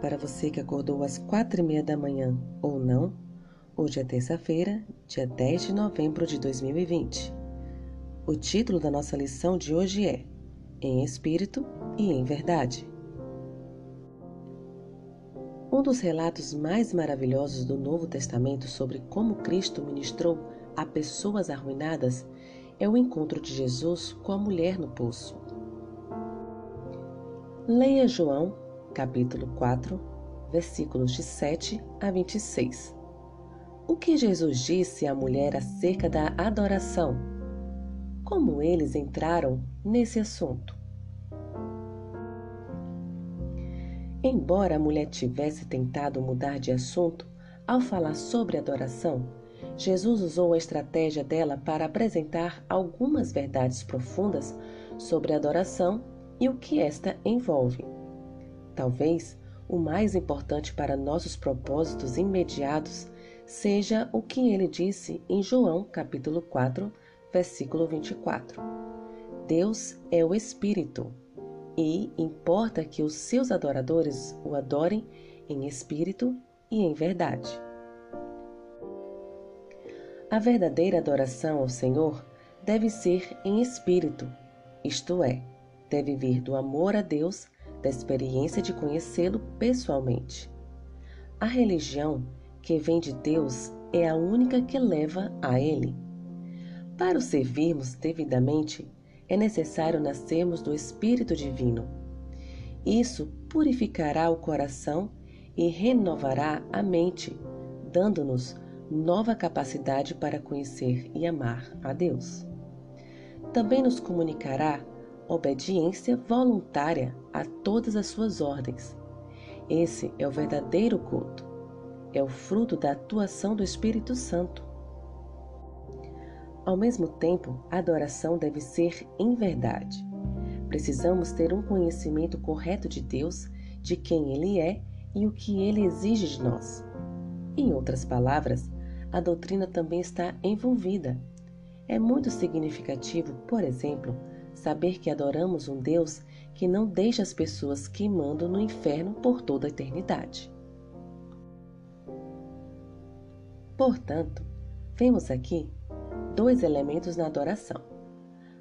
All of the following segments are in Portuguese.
Para você que acordou às quatro e meia da manhã ou não. Hoje é terça-feira, dia 10 de novembro de 2020. O título da nossa lição de hoje é Em Espírito e em Verdade. Um dos relatos mais maravilhosos do Novo Testamento sobre como Cristo ministrou a pessoas arruinadas é o encontro de Jesus com a mulher no poço. Leia João capítulo 4, versículos de 7 a 26. O que Jesus disse à mulher acerca da adoração? Como eles entraram nesse assunto? Embora a mulher tivesse tentado mudar de assunto ao falar sobre adoração, Jesus usou a estratégia dela para apresentar algumas verdades profundas sobre adoração e o que esta envolve. Talvez o mais importante para nossos propósitos imediatos seja o que ele disse em João capítulo 4, versículo 24. Deus é o Espírito e importa que os seus adoradores o adorem em espírito e em verdade. A verdadeira adoração ao Senhor deve ser em espírito, isto é, deve vir do amor a Deus da experiência de conhecê-lo pessoalmente. A religião que vem de Deus é a única que leva a Ele. Para o servirmos devidamente, é necessário nascermos do Espírito Divino. Isso purificará o coração e renovará a mente, dando-nos nova capacidade para conhecer e amar a Deus. Também nos comunicará obediência voluntária a todas as suas ordens. Esse é o verdadeiro culto. É o fruto da atuação do Espírito Santo. Ao mesmo tempo, a adoração deve ser em verdade. Precisamos ter um conhecimento correto de Deus, de quem Ele é e o que Ele exige de nós. Em outras palavras, a doutrina também está envolvida. É muito significativo, por exemplo, saber que adoramos um Deus que não deixa as pessoas queimando no inferno por toda a eternidade. Portanto, vemos aqui dois elementos na adoração: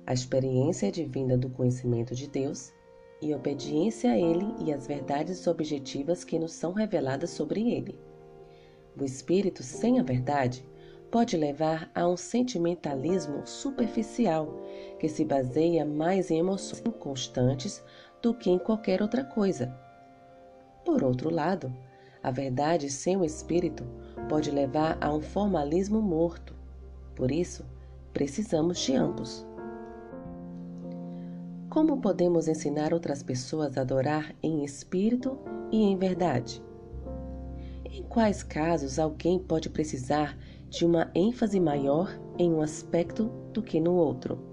a experiência divina do conhecimento de Deus e obediência a Ele e às verdades objetivas que nos são reveladas sobre Ele. O espírito sem a verdade pode levar a um sentimentalismo superficial que se baseia mais em emoções inconstantes do que em qualquer outra coisa. Por outro lado, a verdade sem o espírito pode levar a um formalismo morto. Por isso, precisamos de ambos. Como podemos ensinar outras pessoas a adorar em espírito e em verdade? Em quais casos alguém pode precisar de uma ênfase maior em um aspecto do que no outro.